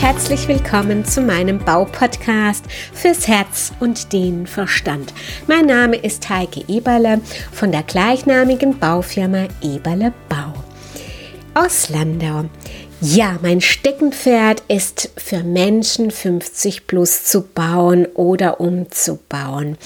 herzlich willkommen zu meinem Baupodcast fürs Herz und den Verstand. Mein Name ist Heike Eberle von der gleichnamigen Baufirma Eberle Bau aus Landau. Ja, mein Steckenpferd ist für Menschen 50 plus zu bauen oder umzubauen.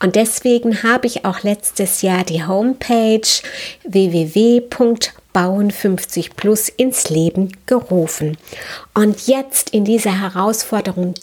Und deswegen habe ich auch letztes Jahr die Homepage www.bauen50 plus ins Leben gerufen. Und jetzt in dieser Herausforderung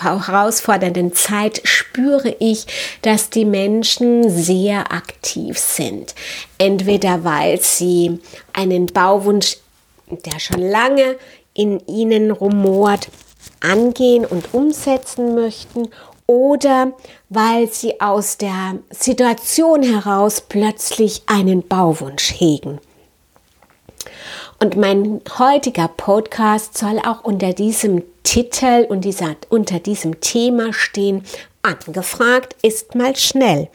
herausfordernden Zeit spüre ich, dass die Menschen sehr aktiv sind. Entweder weil sie einen Bauwunsch der schon lange in ihnen rumort, angehen und umsetzen möchten oder weil sie aus der Situation heraus plötzlich einen Bauwunsch hegen. Und mein heutiger Podcast soll auch unter diesem Titel und dieser, unter diesem Thema stehen, angefragt ist mal schnell.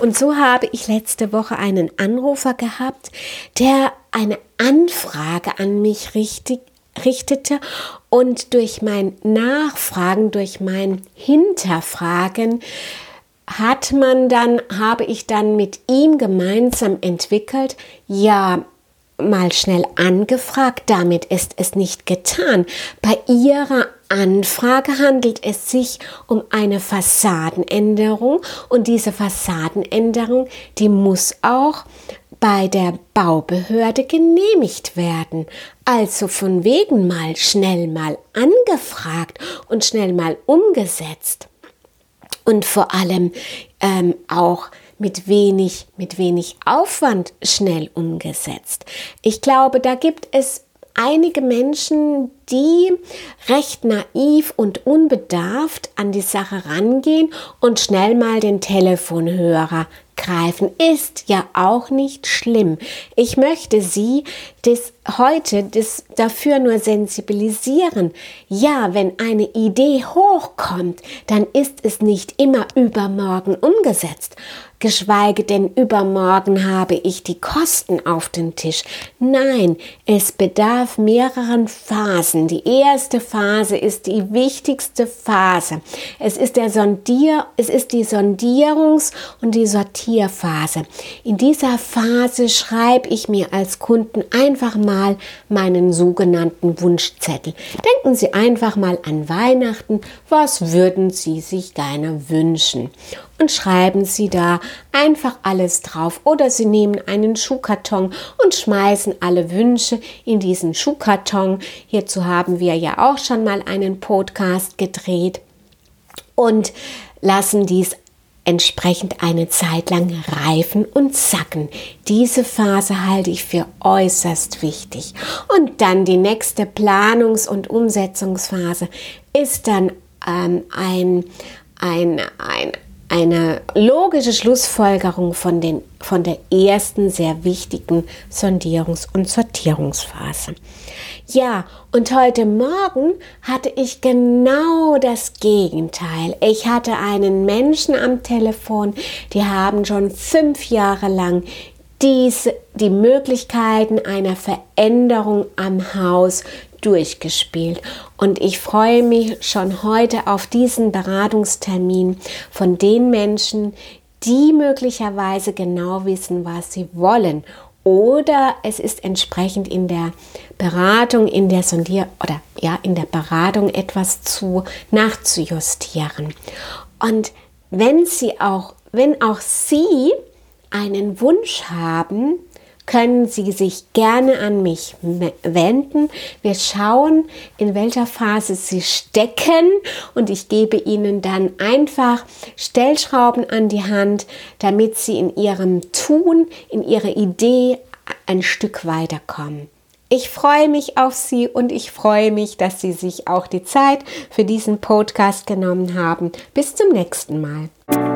Und so habe ich letzte Woche einen Anrufer gehabt, der eine Anfrage an mich richtig, richtete und durch mein Nachfragen, durch mein Hinterfragen hat man dann, habe ich dann mit ihm gemeinsam entwickelt, ja, mal schnell angefragt, damit ist es nicht getan. Bei Ihrer Anfrage handelt es sich um eine Fassadenänderung und diese Fassadenänderung, die muss auch bei der Baubehörde genehmigt werden. Also von wegen mal schnell mal angefragt und schnell mal umgesetzt. Und vor allem ähm, auch mit wenig, mit wenig Aufwand schnell umgesetzt. Ich glaube, da gibt es einige Menschen, die recht naiv und unbedarft an die Sache rangehen und schnell mal den Telefonhörer greifen, ist ja auch nicht schlimm. Ich möchte Sie das heute das dafür nur sensibilisieren. Ja, wenn eine Idee hochkommt, dann ist es nicht immer übermorgen umgesetzt geschweige denn übermorgen habe ich die Kosten auf dem Tisch. Nein, es bedarf mehreren Phasen. Die erste Phase ist die wichtigste Phase. Es ist der Sondier, es ist die Sondierungs- und die Sortierphase. In dieser Phase schreibe ich mir als Kunden einfach mal meinen sogenannten Wunschzettel. Denken Sie einfach mal an Weihnachten. Was würden Sie sich gerne wünschen? Und schreiben Sie da einfach alles drauf. Oder Sie nehmen einen Schuhkarton und schmeißen alle Wünsche in diesen Schuhkarton. Hierzu haben wir ja auch schon mal einen Podcast gedreht und lassen dies entsprechend eine Zeit lang reifen und sacken. Diese Phase halte ich für äußerst wichtig. Und dann die nächste Planungs- und Umsetzungsphase ist dann ähm, ein, ein, ein, eine logische Schlussfolgerung von, den, von der ersten sehr wichtigen Sondierungs- und Sortierungsphase. Ja, und heute Morgen hatte ich genau das Gegenteil. Ich hatte einen Menschen am Telefon, die haben schon fünf Jahre lang diese, die Möglichkeiten einer Veränderung am Haus durchgespielt. Und ich freue mich schon heute auf diesen Beratungstermin von den Menschen, die möglicherweise genau wissen, was sie wollen. Oder es ist entsprechend in der Beratung, in der Sondier oder ja, in der Beratung etwas zu nachzujustieren. Und wenn sie auch, wenn auch Sie einen Wunsch haben, können Sie sich gerne an mich wenden. Wir schauen, in welcher Phase Sie stecken und ich gebe Ihnen dann einfach Stellschrauben an die Hand, damit Sie in Ihrem Tun, in Ihrer Idee ein Stück weiterkommen. Ich freue mich auf Sie und ich freue mich, dass Sie sich auch die Zeit für diesen Podcast genommen haben. Bis zum nächsten Mal.